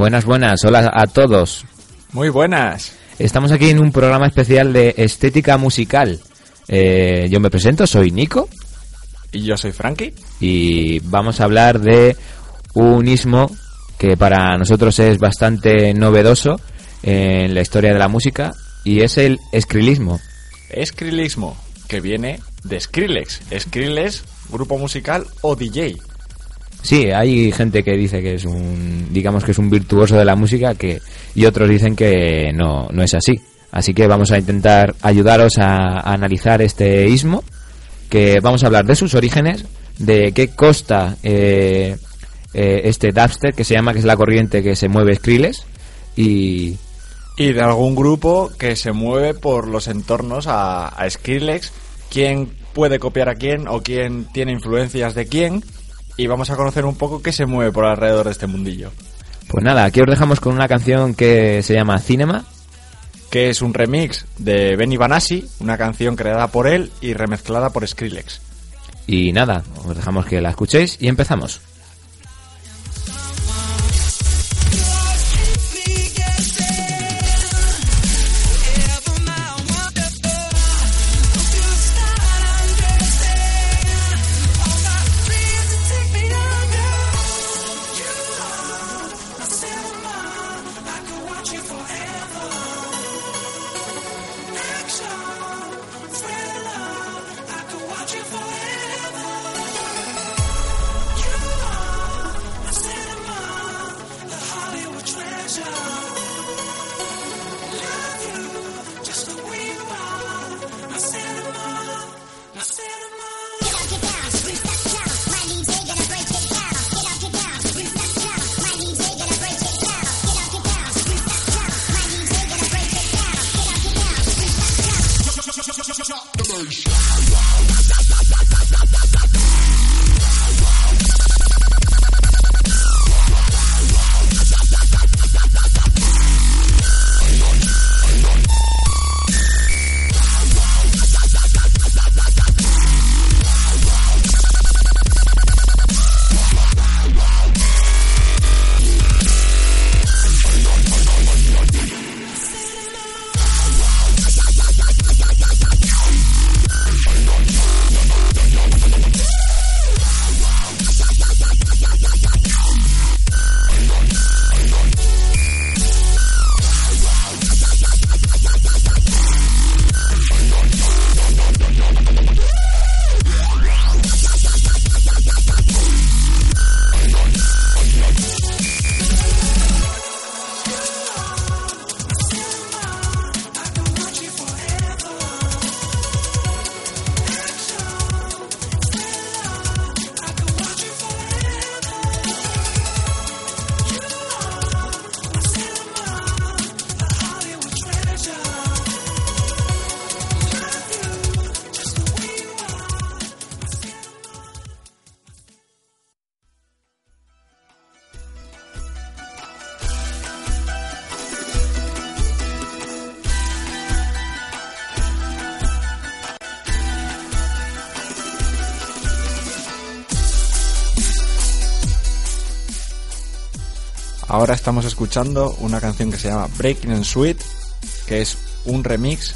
Buenas, buenas, hola a todos. Muy buenas. Estamos aquí en un programa especial de estética musical. Eh, yo me presento, soy Nico. Y yo soy Frankie. Y vamos a hablar de un ismo que para nosotros es bastante novedoso en la historia de la música y es el escrilismo. Escrilismo, que viene de Skrillex. Skrillex, grupo musical o DJ. Sí, hay gente que dice que es un, digamos que es un virtuoso de la música que, y otros dicen que no, no es así. Así que vamos a intentar ayudaros a, analizar este ismo, que vamos a hablar de sus orígenes, de qué costa eh, eh, este dubstep que se llama, que es la corriente que se mueve Skrillex, y... Y de algún grupo que se mueve por los entornos a, a Skrillex, quién puede copiar a quién o quién tiene influencias de quién y vamos a conocer un poco qué se mueve por alrededor de este mundillo. Pues nada, aquí os dejamos con una canción que se llama Cinema. Que es un remix de Benny Banassi, una canción creada por él y remezclada por Skrillex. Y nada, os dejamos que la escuchéis y empezamos. Ahora estamos escuchando una canción que se llama Breaking and Sweet, que es un remix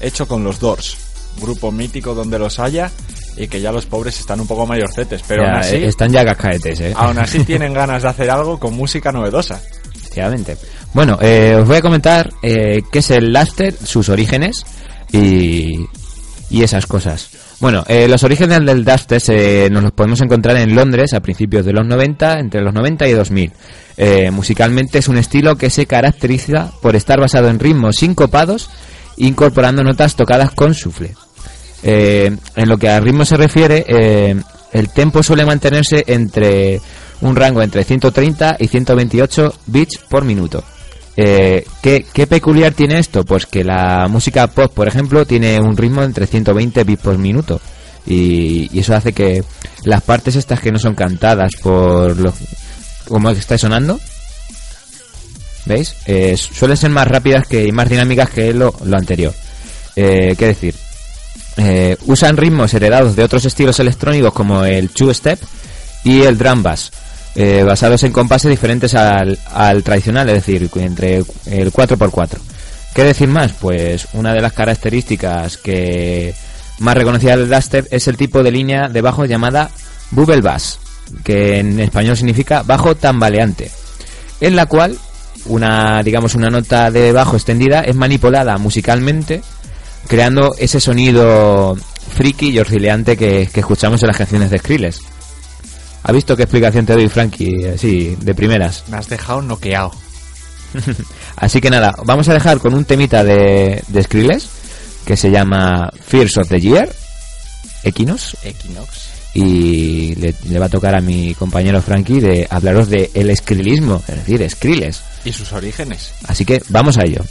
hecho con los Doors, grupo mítico donde los haya y que ya los pobres están un poco mayorcetes, pero Ya, aún así, eh, están ya cascaetes, ¿eh? aún así tienen ganas de hacer algo con música novedosa. Efectivamente. Bueno, eh, os voy a comentar eh, qué es el Laster, sus orígenes y, y esas cosas. Bueno, eh, los orígenes del Duster se, nos los podemos encontrar en Londres a principios de los 90, entre los 90 y 2000. Eh, musicalmente es un estilo que se caracteriza por estar basado en ritmos sincopados, incorporando notas tocadas con sufle. Eh, en lo que a ritmo se refiere, eh, el tempo suele mantenerse entre un rango entre 130 y 128 bits por minuto. Eh, ¿qué, peculiar tiene esto? Pues que la música pop, por ejemplo, tiene un ritmo entre 120 bits por minuto. Y, eso hace que las partes estas que no son cantadas por lo como está sonando, ¿veis? Eh, suelen ser más rápidas que, y más dinámicas que lo, anterior. Eh, ¿Qué decir? Eh, usan ritmos heredados de otros estilos electrónicos como el two step y el drum bass, eh, basados en compases diferentes al, al tradicional, es decir, entre el 4x4. ¿Qué decir más? Pues una de las características que más reconocida del dubstep es el tipo de línea de bajo llamada bubble bass, que en español significa bajo tambaleante, en la cual una digamos una nota de bajo extendida es manipulada musicalmente creando ese sonido friki y oscilante que, que escuchamos en las canciones de Skrillex. ¿Ha visto qué explicación te doy, Frankie? Así, de primeras. Me has dejado noqueado. Así que nada, vamos a dejar con un temita de, de Skrillex que se llama Fears of the Year, Equinox, Equinox. y le, le va a tocar a mi compañero Frankie de hablaros de el Skrillelismo, es decir, Skrillex. Y sus orígenes. Así que vamos a ello.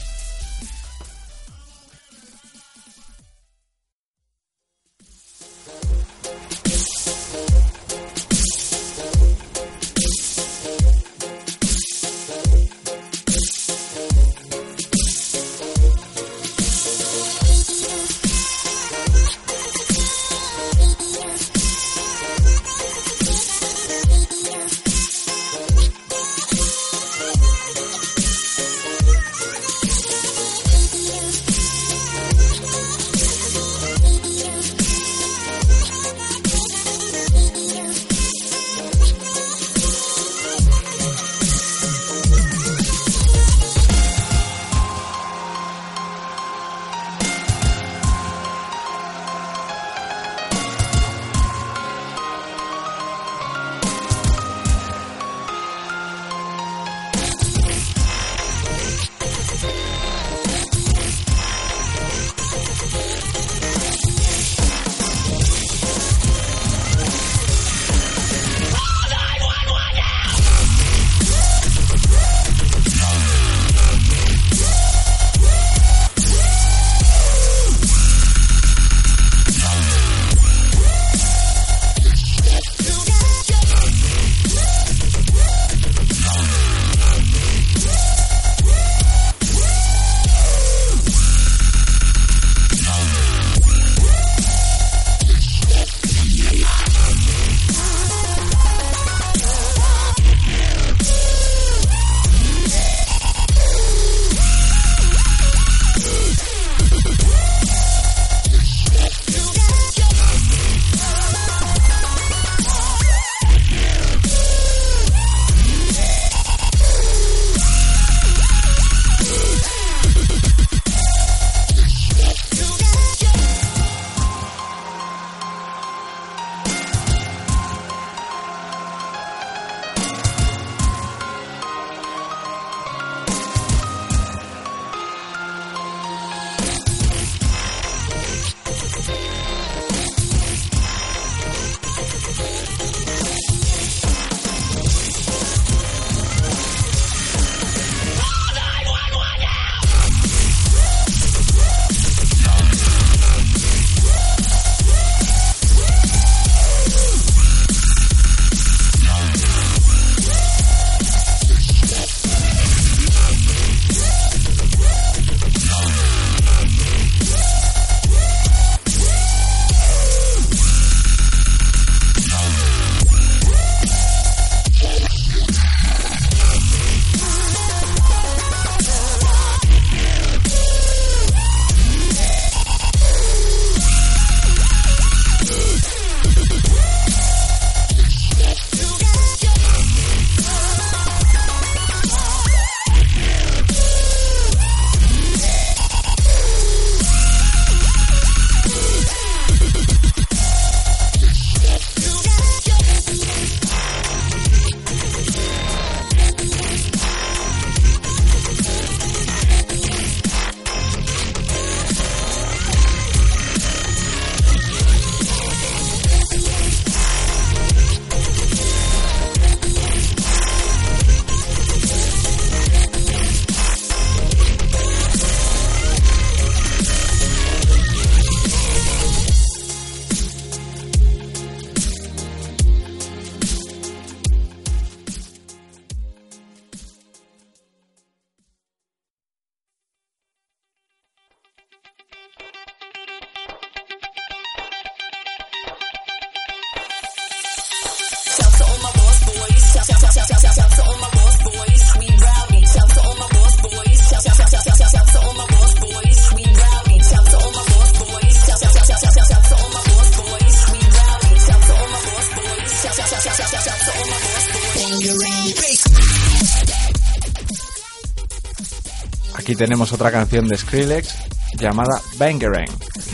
Aquí tenemos otra canción de Skrillex llamada Bangerang.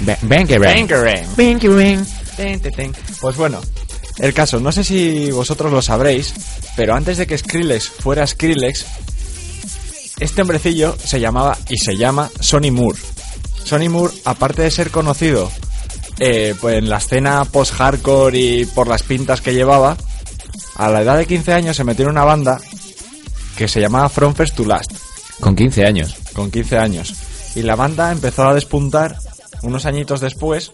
Ba- Bangerang. Bangerang. Pues bueno, el caso, no sé si vosotros lo sabréis, pero antes de que Skrillex fuera Skrillex, este hombrecillo se llamaba y se llama Sonny Moore. Sonny Moore, aparte de ser conocido eh, pues en la escena post-hardcore y por las pintas que llevaba, a la edad de 15 años se metió en una banda que se llamaba From First to Last, Con 15 años. Con 15 años. Y la banda empezó a despuntar unos añitos después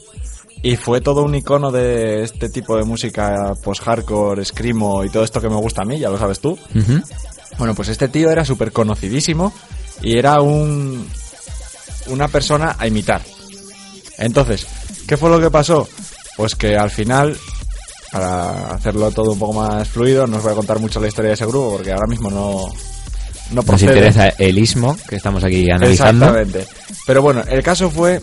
y fue todo un icono de este tipo de música post-hardcore, screamo y todo esto que me gusta a mí, ya lo sabes tú. Bueno, pues este tío era súper conocidísimo y era un una persona a imitar. Entonces, ¿qué fue lo que pasó? Pues que al final, para hacerlo todo un poco más fluido, no os voy a contar mucho la historia de ese grupo porque ahora mismo no, no Nos procede. interesa el ismo que estamos aquí analizando. Exactamente. Pero bueno, el caso fue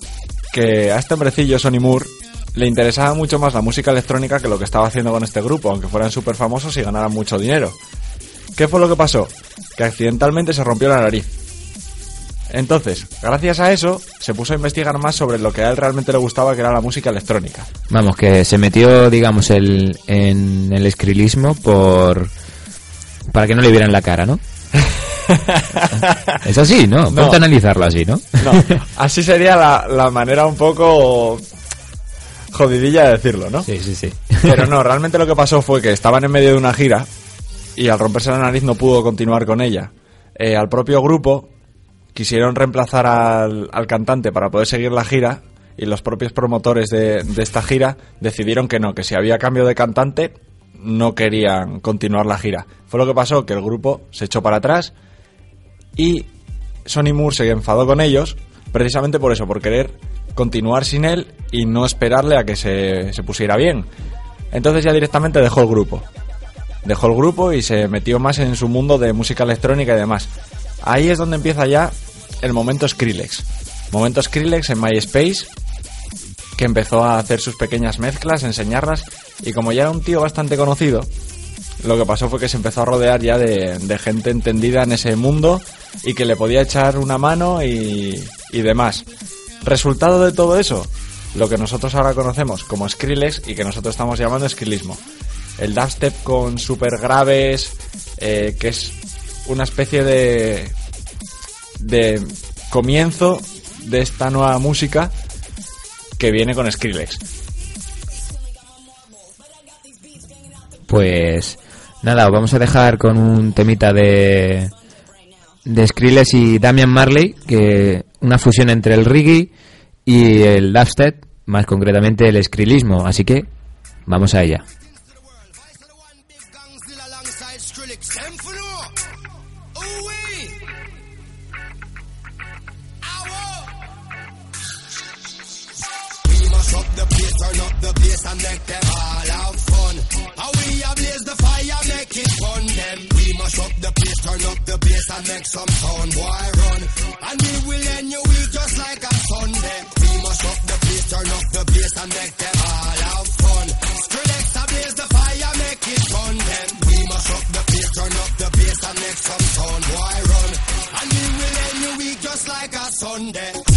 que a este hombrecillo, Sonny Moore, le interesaba mucho más la música electrónica que lo que estaba haciendo con este grupo, aunque fueran súper famosos y ganaran mucho dinero. ¿Qué fue lo que pasó? Que accidentalmente se rompió la nariz. Entonces, gracias a eso, se puso a investigar más sobre lo que a él realmente le gustaba, que era la música electrónica. Vamos, que se metió, digamos, el, en el escrilismo por... Para que no le vieran la cara, ¿no? es así, ¿no? No. Ponte a analizarlo así, ¿no? No, así sería la, la manera un poco jodidilla de decirlo, ¿no? sí, sí, sí. Pero no, realmente lo que pasó fue que estaban en medio de una gira y al romperse la nariz no pudo continuar con ella. Eh, al propio grupo quisieron reemplazar al, al cantante para poder seguir la gira y los propios promotores de, de esta gira decidieron que no, que si había cambio de cantante no querían continuar la gira. Fue lo que pasó, que el grupo se echó para atrás y Sonny Moore se enfadó con ellos precisamente por eso, por querer continuar sin él y no esperarle a que se, pusiera bien. Entonces ya directamente dejó el grupo. Dejó el grupo y se metió más en su mundo de música electrónica y demás. Ahí es donde empieza ya el momento Skrillex. Momento Skrillex en MySpace, que empezó a hacer sus pequeñas mezclas, enseñarlas, y como ya era un tío bastante conocido, lo que pasó fue que se empezó a rodear ya de gente entendida en ese mundo y que le podía echar una mano y, y demás. Resultado de todo eso, lo que nosotros ahora conocemos como Skrillex y que nosotros estamos llamando Skrillismo. El dubstep con super graves, eh, que es una especie de, de comienzo de esta nueva música que viene con Skrillex. Pues nada, os vamos a dejar con un temita de de Skrillex y Damian Marley, que una fusión entre el reggae y el dubstep, más concretamente el skrillismo, así que vamos a ella. Must up the place, turn up the bass and make some sound, boy run. And we will end your week just like a Sunday. We must up the place, turn up the bass and make them all have fun. Skrillex a blaze the fire, make it fun them. We must up the place, turn up the bass and make some sound, boy run. And we will end your week just like a Sunday.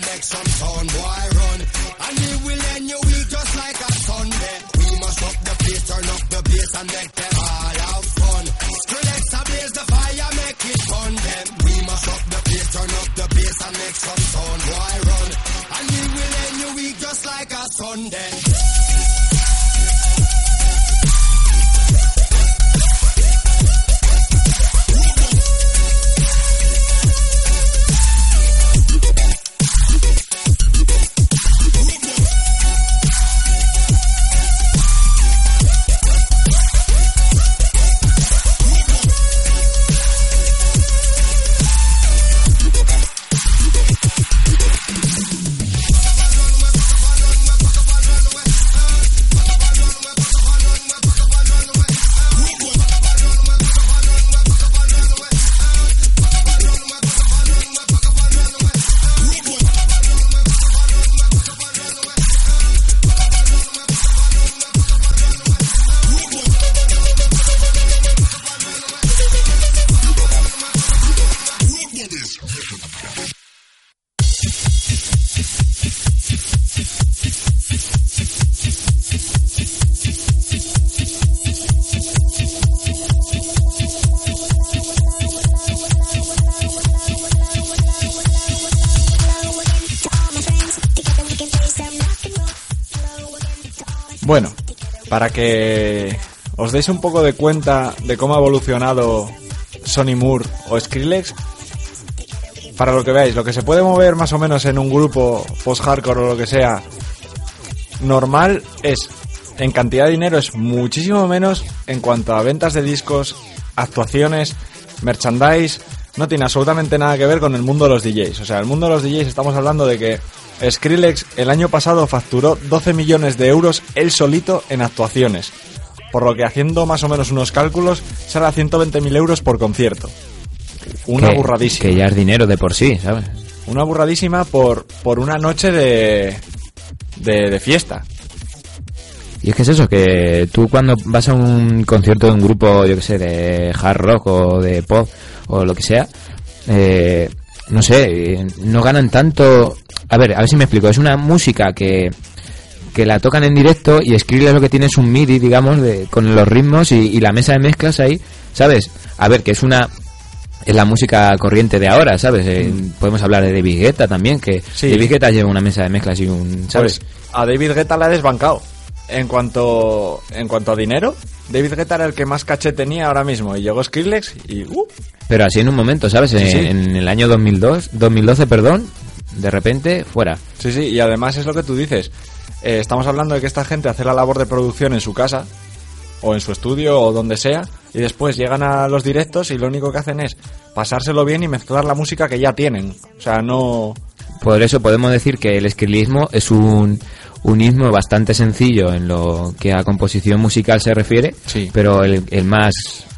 next, I'm torn, boy. Bueno, para que os deis un poco de cuenta de cómo ha evolucionado Sony Moore o Skrillex, para lo que veáis, lo que se puede mover más o menos en un grupo post-hardcore o lo que sea, normal es, en cantidad de dinero, es muchísimo menos en cuanto a ventas de discos, actuaciones, merchandise, no tiene absolutamente nada que ver con el mundo de los DJs. O sea, el mundo de los DJs estamos hablando de que Skrillex el año pasado facturó 12 millones de euros él solito en actuaciones. Por lo que haciendo más o menos unos cálculos, sale a 120.000 euros por concierto. Una que- burradísima. Que ya es dinero de por sí, ¿sabes? Una burradísima por, por una noche de, de, de fiesta. Y es que es eso, que tú cuando vas a un concierto de un grupo, yo que sé, de hard rock o de pop o lo que sea, eh, no sé, eh, no ganan tanto... A ver, a ver si me explico. Es una música que, que la tocan en directo y Skrillex lo que tiene es un MIDI, digamos, de, con los ritmos y, y la mesa de mezclas ahí, ¿sabes? A ver, que es una... Es la música corriente de ahora, ¿sabes? Eh, podemos hablar de David Guetta también, que Sí. David Guetta lleva una mesa de mezclas y un... ¿Sabes? Pues a David Guetta la ha desbancado. En cuanto, en cuanto a dinero, David Guetta era el que más caché tenía ahora mismo. Y llegó Skrillex y... Uh, Pero así en un momento, ¿sabes? Sí, en, sí. en el año 2002, 2012, perdón, de repente, fuera. Sí, sí, y además es lo que tú dices. Eh, estamos hablando de que esta gente hace la labor de producción en su casa, o en su estudio, o donde sea, y después llegan a los directos y lo único que hacen es pasárselo bien y mezclar la música que ya tienen. O sea, no... Por eso podemos decir que el escrilismo es un, un ismo bastante sencillo en lo que a composición musical se refiere, Sí. pero el, el más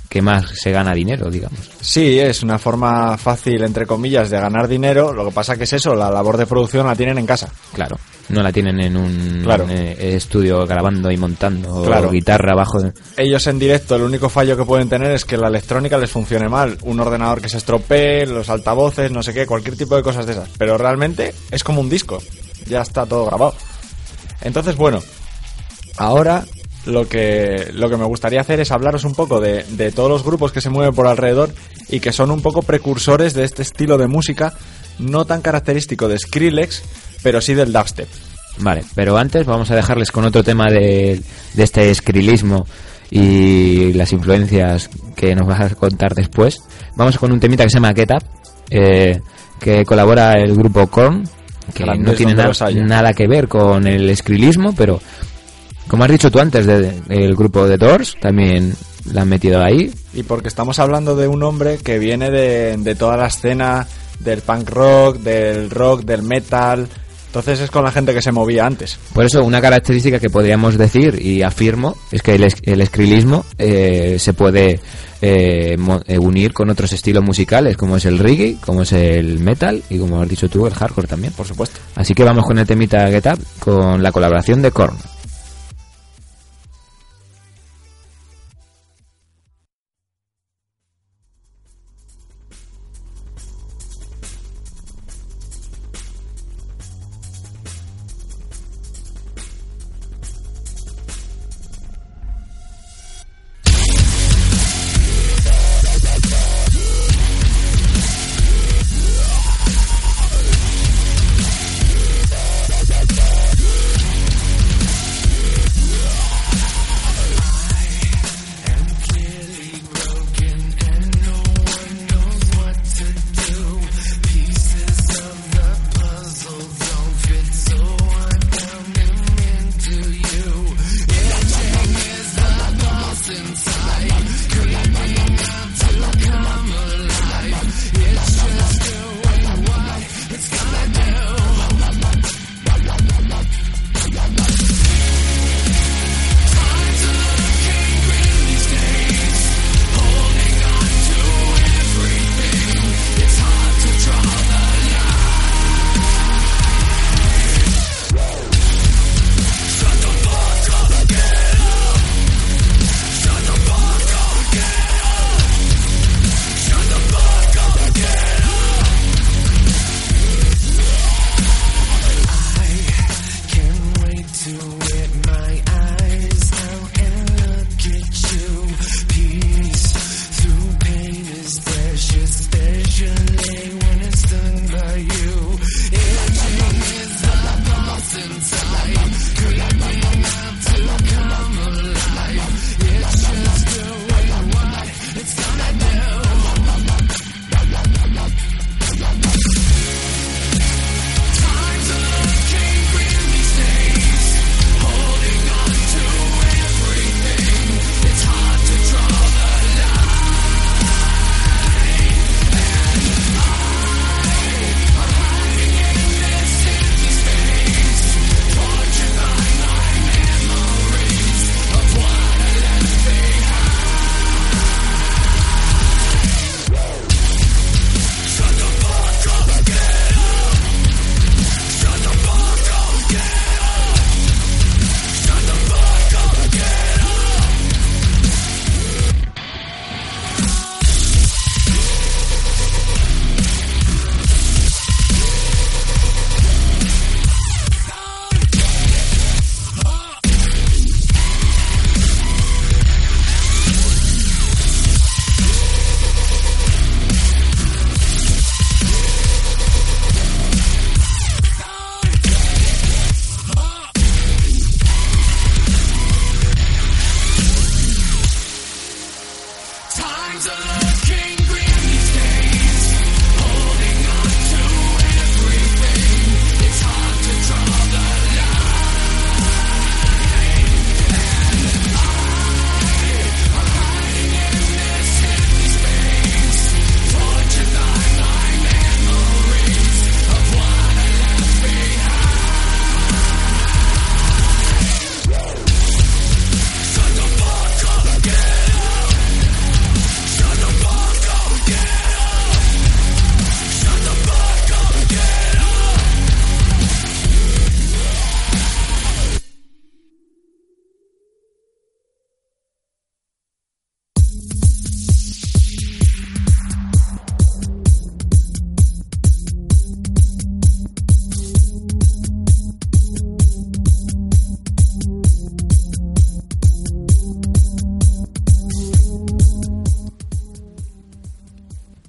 que más se gana dinero, digamos. Sí, es una forma fácil, entre comillas, de ganar dinero. Lo que pasa que es eso, la labor de producción la tienen en casa. Claro, no la tienen en un Claro. eh, estudio grabando y montando Claro. guitarra bajo. Ellos en directo, el único fallo que pueden tener es que la electrónica les funcione mal. Un ordenador que se estropee, los altavoces, no sé qué, cualquier tipo de cosas de esas. Pero realmente es como un disco. Ya está todo grabado. Entonces, bueno, ahora lo que, lo que me gustaría hacer es hablaros un poco de, de todos los grupos que se mueven por alrededor y que son un poco precursores de este estilo de música, no tan característico de Skrillex, pero sí del dubstep. Vale, pero antes vamos a dejarles con otro tema de, de este escrilismo y las influencias que nos vas a contar después. Vamos con un temita que se llama Get Up, eh, que colabora el grupo Korn, que no tiene na- nada que ver con el escrilismo, pero como has dicho tú antes, de- el grupo de Doors también la han metido ahí. Y porque estamos hablando de un hombre que viene de, de toda la escena del punk rock, del rock, del metal. Entonces es con la gente que se movía antes. Por eso, una característica que podríamos decir, y afirmo, es que el, el escrilismo eh, se puede eh, eh, unir con otros estilos musicales, como es el reggae, como es el metal y como has dicho tú, el hardcore también. Por supuesto. Así que vamos con el temita Get Up, con la colaboración de Korn.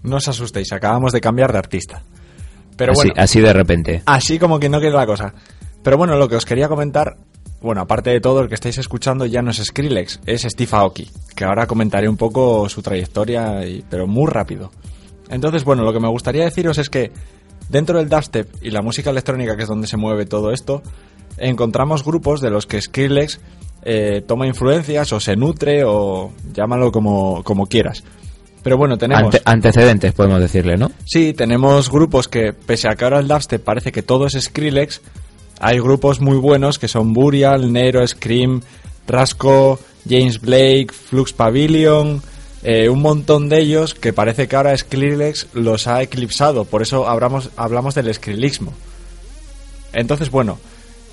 No os asustéis, acabamos de cambiar de artista. Pero así, bueno, así de repente. así como que no quiere la cosa. Pero bueno, lo que os quería comentar, bueno, aparte de todo, el que estáis escuchando ya no es Skrillex, es Steve Aoki, que ahora comentaré un poco su trayectoria, y- pero muy rápido. Entonces, bueno, lo que me gustaría deciros es que dentro del dubstep y la música electrónica, que es donde se mueve todo esto, encontramos grupos de los que Skrillex eh, toma influencias o se nutre o llámalo como, como quieras. Pero bueno, tenemos... Ante- antecedentes, podemos decirle, ¿no? Sí, tenemos grupos que, pese a que ahora el dubstep parece que todo es Skrillex, hay grupos muy buenos que son Burial, Nero, Scream, Rasco, James Blake, Flux Pavilion, eh, un montón de ellos que parece que ahora Skrillex los ha eclipsado, por eso hablamos, hablamos del Skrillexmo. Entonces, bueno,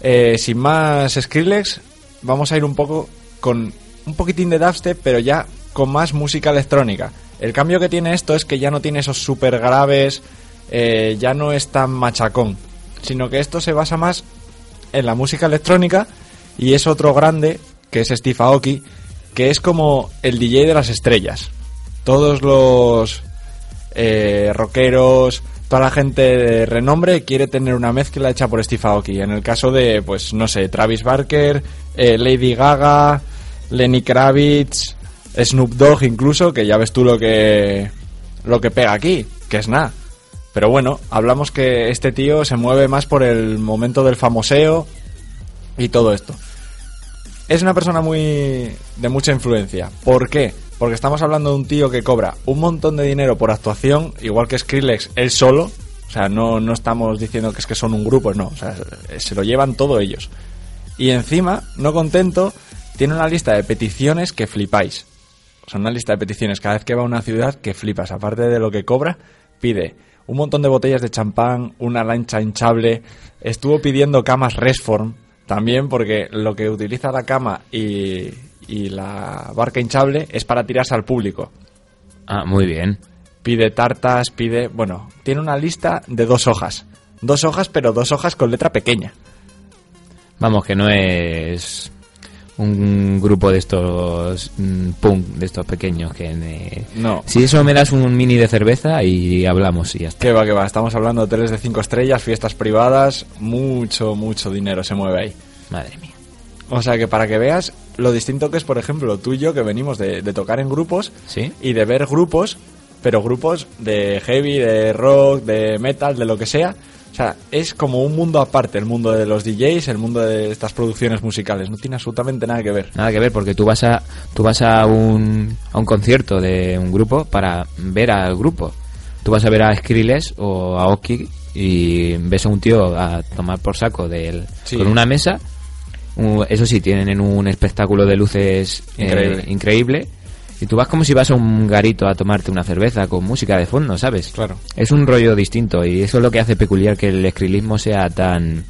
eh, sin más Skrillex, vamos a ir un poco con un poquitín de dubstep, pero ya con más música electrónica. El cambio que tiene esto es que ya no tiene esos super graves, eh, ya no es tan machacón, sino que esto se basa más en la música electrónica y es otro grande, que es Steve Aoki, que es como el DJ de las estrellas. Todos los eh, rockeros, toda la gente de renombre quiere tener una mezcla hecha por Steve Aoki. En el caso de, pues, no sé, Travis Barker, eh, Lady Gaga, Lenny Kravitz, Snoop Dogg incluso, que ya ves tú lo que, lo que pega aquí, que es nada. Pero bueno, hablamos que este tío se mueve más por el momento del famoseo y todo esto. Es una persona muy de mucha influencia. ¿Por qué? Porque estamos hablando de un tío que cobra un montón de dinero por actuación, igual que Skrillex, él solo. O sea, no, no estamos diciendo que es que son un grupo, no. O sea, se lo llevan todos ellos. Y encima, no contento, tiene una lista de peticiones que flipáis. O sea, una lista de peticiones cada vez que va a una ciudad que flipas. Aparte de lo que cobra, pide un montón de botellas de champán, una lancha hinchable. Estuvo pidiendo camas Resform también porque lo que utiliza la cama y, y la barca hinchable es para tirarse al público. Ah, muy bien. Pide tartas, pide... Bueno, tiene una lista de dos hojas. Dos hojas, pero dos hojas con letra pequeña. Vamos, que no es un grupo de estos mm, punk, de estos pequeños que... eh, No. Si eso me das un mini de cerveza y hablamos y ya está. Que va, que va. Estamos hablando de hoteles de cinco estrellas, fiestas privadas. Mucho, mucho dinero se mueve ahí. Madre mía. O sea que para que veas lo distinto que es, por ejemplo, tú y yo que venimos de, de tocar en grupos ¿Sí? y de ver grupos, pero grupos de heavy, de rock, de metal, de lo que sea. O sea, es como un mundo aparte, el mundo de los DJs, el mundo de estas producciones musicales. No tiene absolutamente nada que ver. Nada que ver, porque tú vas a tú vas a un, a un concierto de un grupo para ver al grupo. Tú vas a ver a Skrillex o a Oki y ves a un tío a tomar por saco del, Sí. con una mesa. Un- Eso sí, tienen un espectáculo de luces eh, Increíble. Y tú vas como si vas a un garito a tomarte una cerveza con música de fondo, ¿sabes? Claro. Es un rollo distinto y eso es lo que hace peculiar que el escrilismo sea tan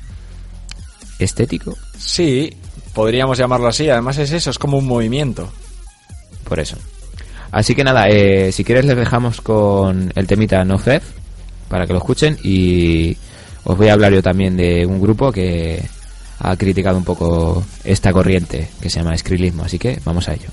estético. Sí, podríamos llamarlo así. Además es eso, es como un movimiento. Por eso. Así que nada, eh, si quieres les dejamos con el temita No Fef para que lo escuchen y os voy a hablar yo también de un grupo que ha criticado un poco esta corriente que se llama Skrilismo, así que vamos a ello.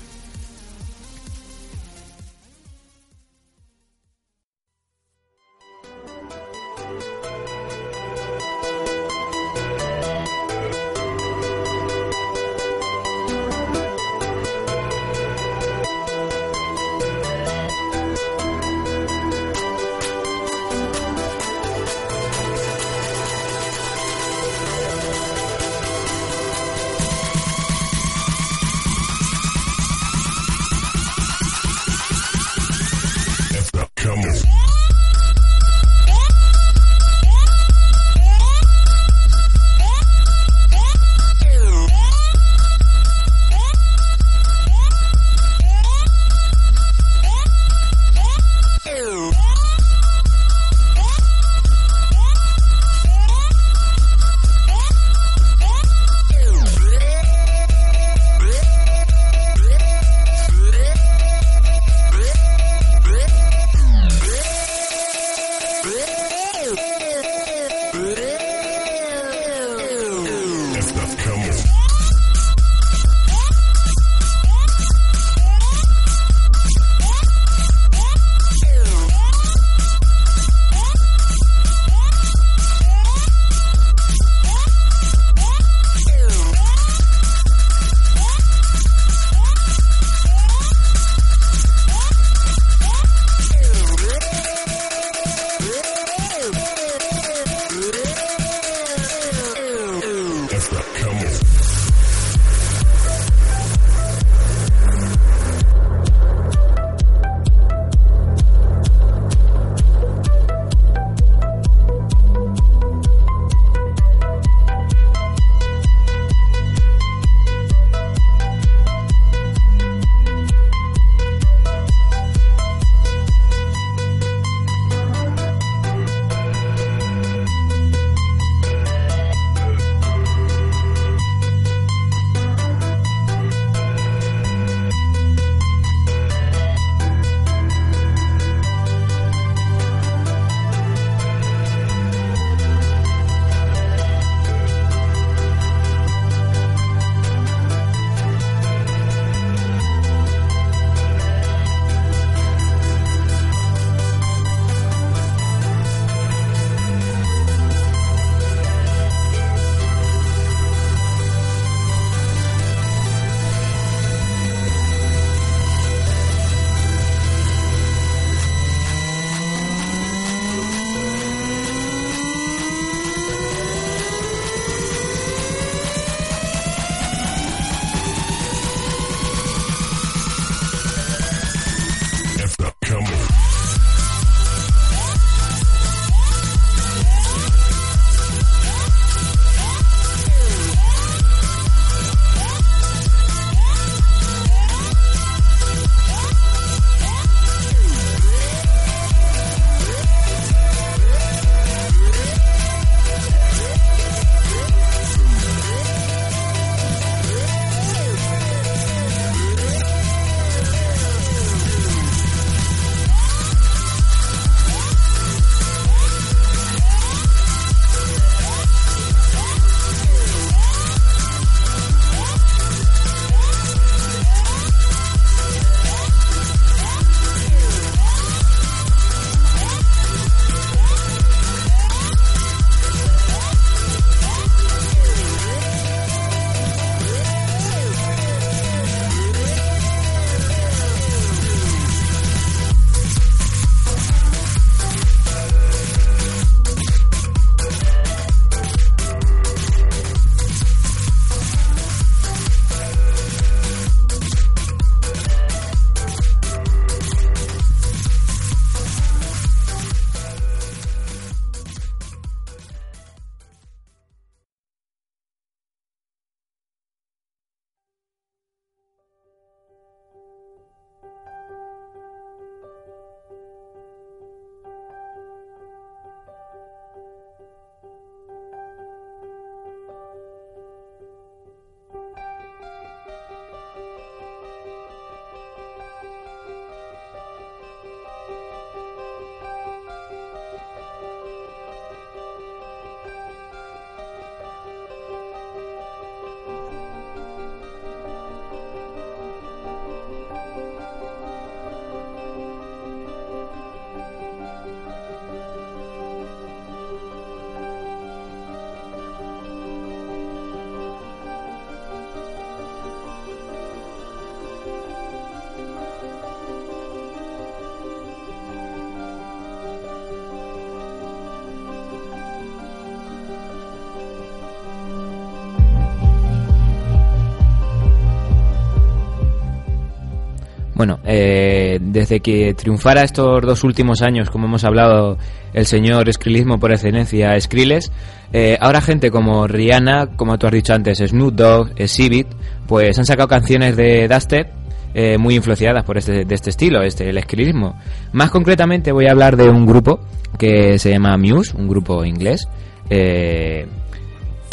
Bueno, eh, desde que triunfara estos dos últimos años, como hemos hablado, el señor Skrillex por excelencia, Skrillex, eh, ahora gente como Rihanna, como tú has dicho antes, Snoop Dogg, Exhibit, pues han sacado canciones de Dusted eh, muy influenciadas por este, de este estilo, este, el escrilismo. Más concretamente voy a hablar de un grupo que se llama Muse, un grupo inglés, eh,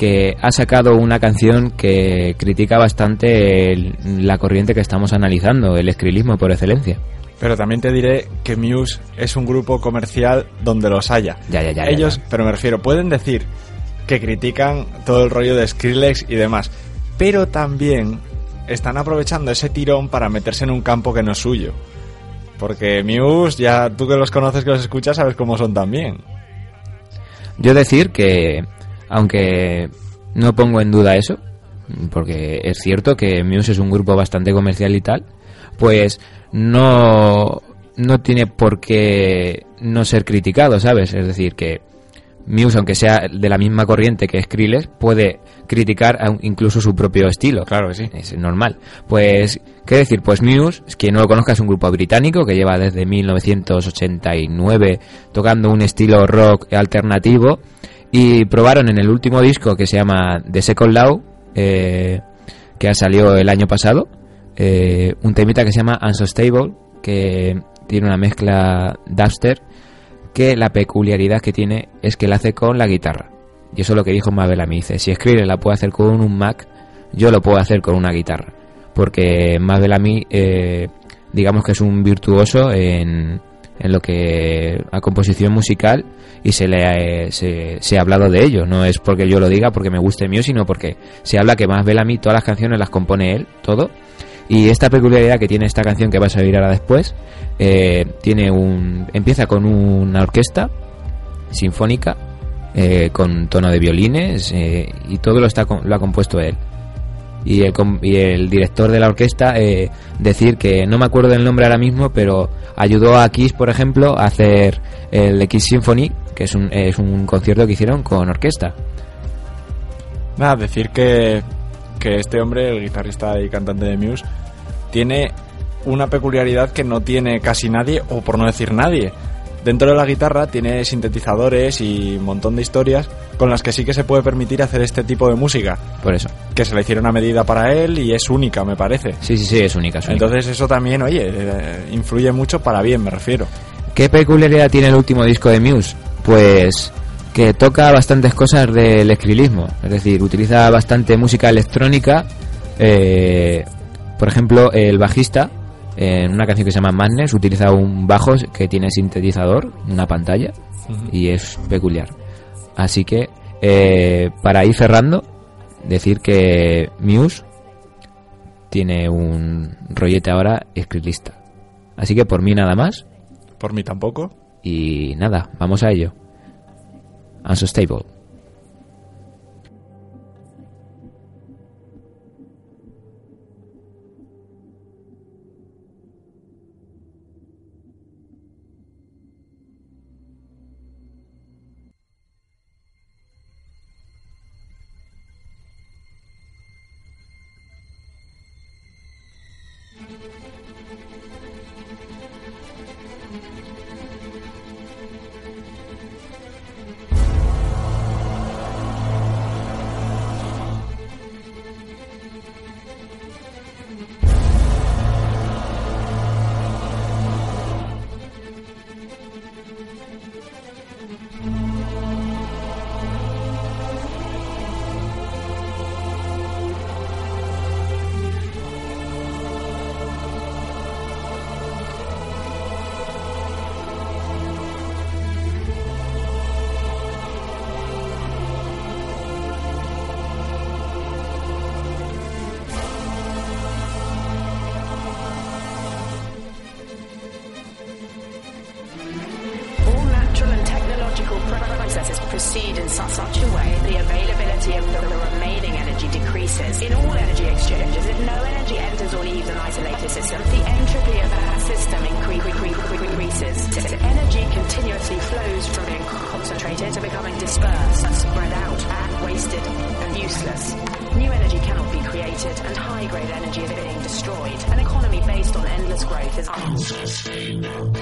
que ha sacado una canción que critica bastante la corriente que estamos analizando, el escrilismo por excelencia. Pero también te diré que Muse es un grupo comercial donde los haya. Ya, ya, ya. Ellos, pero me refiero, pueden decir que critican todo el rollo de Skrillex y demás, pero también están aprovechando ese tirón para meterse en un campo que no es suyo. Porque Muse, ya tú que los conoces, que los escuchas, sabes cómo son también. Yo decir que aunque no pongo en duda eso, porque es cierto que Muse es un grupo bastante comercial y tal, pues no, no tiene por qué no ser criticado, ¿sabes? Es decir, que Muse, aunque sea de la misma corriente que Skrillex, puede criticar incluso su propio estilo. Claro que sí. Es normal. Pues, ¿qué decir? Pues Muse, quien no lo conozca, es un grupo británico que lleva desde 1989 tocando un estilo rock alternativo y probaron en el último disco que se llama The Second Law, eh, que ha salido el año pasado, eh, un temita que se llama Unsustainable, que tiene una mezcla dubster, que la peculiaridad que tiene es que la hace con la guitarra. Y eso es lo que dijo Mabel a. Dice, si escribe la puede hacer con un Mac, yo lo puedo hacer con una guitarra. Porque Mabel a eh, digamos que es un virtuoso en, en lo que a composición musical y se le eh, se, ha hablado de ello. No es porque yo lo diga porque me guste mío sino porque se habla que más mí todas las canciones las compone él todo. Y esta peculiaridad que tiene esta canción que vas a oír ahora después eh, tiene un empieza con una orquesta sinfónica eh, con tono de violines y todo lo está lo ha compuesto él y el, y el director de la orquesta eh, decir que no me acuerdo del nombre ahora mismo, pero ayudó a Kiss, por ejemplo, a hacer el Kiss Symphony, que es un, es un concierto que hicieron con orquesta. Nada, decir que, que este hombre, el guitarrista y cantante de Muse, tiene una peculiaridad que no tiene casi nadie, o por no decir nadie Dentro de la guitarra tiene sintetizadores y un montón de historias con las que sí que se puede permitir hacer este tipo de música. Por eso. Que se le hicieron a medida para él y es única, me parece. Sí, sí, sí, es única. Entonces eso también, oye, eh, influye mucho para bien, me refiero. ¿Qué peculiaridad tiene el último disco de Muse? Pues que toca bastantes cosas del escrilismo. Es decir, utiliza bastante música electrónica. Eh, por ejemplo, el bajista en una canción que se llama Madness utiliza un bajo que tiene sintetizador, una pantalla, y es peculiar. Así que, eh, para ir cerrando, decir que Muse tiene un rollete ahora escritista. Así que por mí nada más. Por mí tampoco. Y nada, vamos a ello. away, the availability of the, the remaining energy decreases. In all energy exchanges, if no energy enters or leaves an isolated system, the entropy of that system increases. Energy continuously flows from being concentrated to becoming dispersed, spread out, and wasted and useless. New energy cannot be created, and high-grade energy is being destroyed. An economy based on endless growth is unsustainable.